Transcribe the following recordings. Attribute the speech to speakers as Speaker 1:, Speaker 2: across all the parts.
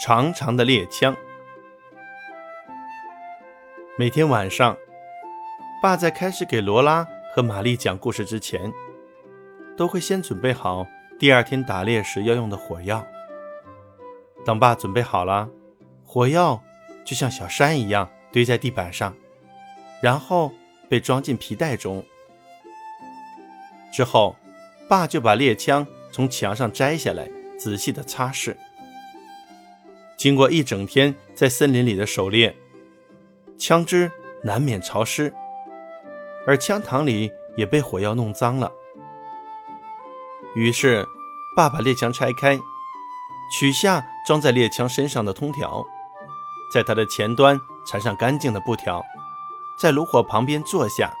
Speaker 1: 长长的猎枪。每天晚上，爸在开始给罗拉和玛丽讲故事之前，都会先准备好第二天打猎时要用的火药。等爸准备好了，火药就像小山一样堆在地板上，然后被装进皮带中。之后，爸就把猎枪从墙上摘下来，仔细的擦拭。经过一整天在森林里的狩猎，枪支难免潮湿，而枪膛里也被火药弄脏了。于是，爸把猎枪拆开，取下装在猎枪身上的通条，在它的前端缠上干净的布条，在炉火旁边坐下。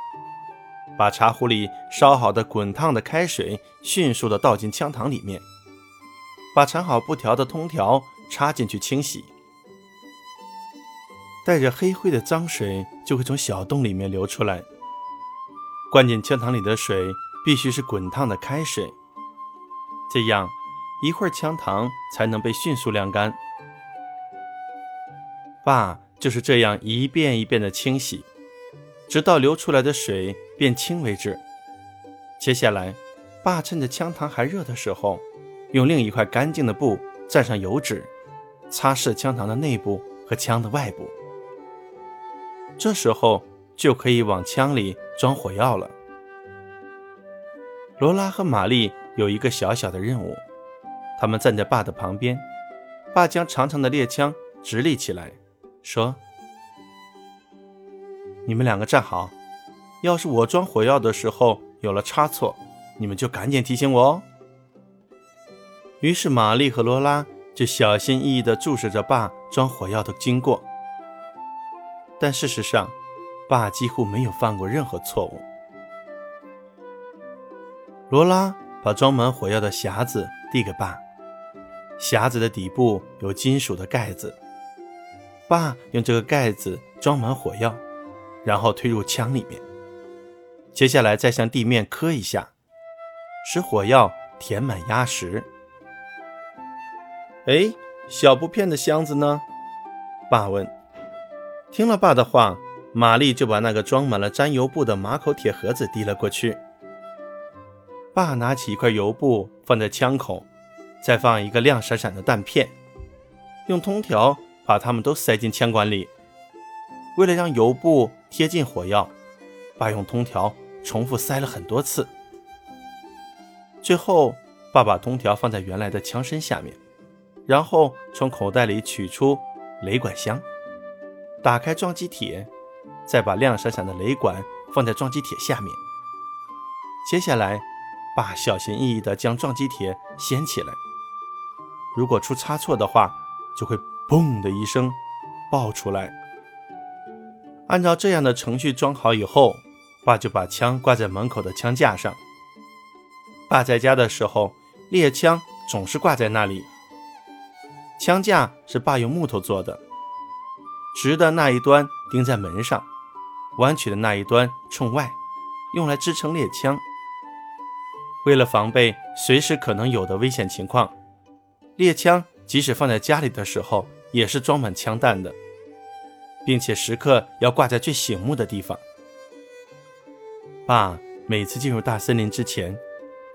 Speaker 1: 把茶壶里烧好的滚烫的开水迅速地倒进枪膛里面，把缠好布条的通条插进去清洗。带着黑灰的脏水就会从小洞里面流出来。灌进枪膛里的水必须是滚烫的开水，这样一会儿枪膛才能被迅速晾干。爸就是这样一遍一遍的清洗。直到流出来的水变清为止。接下来，爸趁着枪膛还热的时候，用另一块干净的布蘸上油纸，擦拭枪膛的内部和枪的外部。这时候就可以往枪里装火药了。罗拉和玛丽有一个小小的任务，他们站在爸的旁边。爸将长长的猎枪直立起来，说。你们两个站好，要是我装火药的时候有了差错，你们就赶紧提醒我哦。于是玛丽和罗拉就小心翼翼地注视着爸装火药的经过。但事实上，爸几乎没有犯过任何错误。罗拉把装满火药的匣子递给爸，匣子的底部有金属的盖子，爸用这个盖子装满火药。然后推入枪里面，接下来再向地面磕一下，使火药填满压实。哎，小布片的箱子呢？爸问。听了爸的话，玛丽就把那个装满了粘油布的马口铁盒子递了过去。爸拿起一块油布放在枪口，再放一个亮闪闪的弹片，用通条把它们都塞进枪管里。为了让油布贴近火药，爸用通条重复塞了很多次。最后，爸把通条放在原来的枪身下面，然后从口袋里取出雷管箱，打开撞击铁，再把亮闪闪的雷管放在撞击铁下面。接下来，爸小心翼翼地将撞击铁掀起来。如果出差错的话，就会“嘣”的一声爆出来。按照这样的程序装好以后，爸就把枪挂在门口的枪架上。爸在家的时候，猎枪总是挂在那里。枪架是爸用木头做的，直的那一端钉在门上，弯曲的那一端冲外，用来支撑猎枪。为了防备随时可能有的危险情况，猎枪即使放在家里的时候，也是装满枪弹的。并且时刻要挂在最醒目的地方。爸每次进入大森林之前，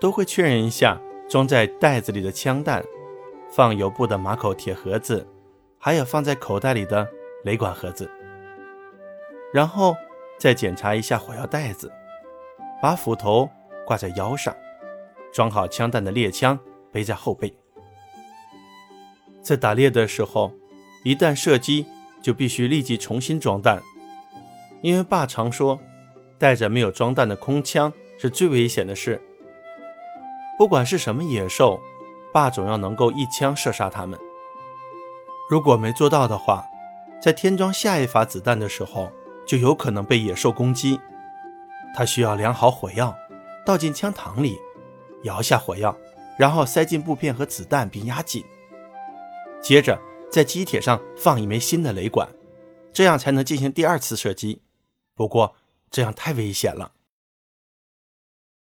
Speaker 1: 都会确认一下装在袋子里的枪弹、放油布的马口铁盒子，还有放在口袋里的雷管盒子，然后再检查一下火药袋子，把斧头挂在腰上，装好枪弹的猎枪背在后背。在打猎的时候，一旦射击。就必须立即重新装弹，因为爸常说，带着没有装弹的空枪是最危险的事。不管是什么野兽，爸总要能够一枪射杀他们。如果没做到的话，在添装下一发子弹的时候，就有可能被野兽攻击。他需要量好火药，倒进枪膛里，摇下火药，然后塞进布片和子弹并压紧，接着。在机铁上放一枚新的雷管，这样才能进行第二次射击。不过这样太危险了。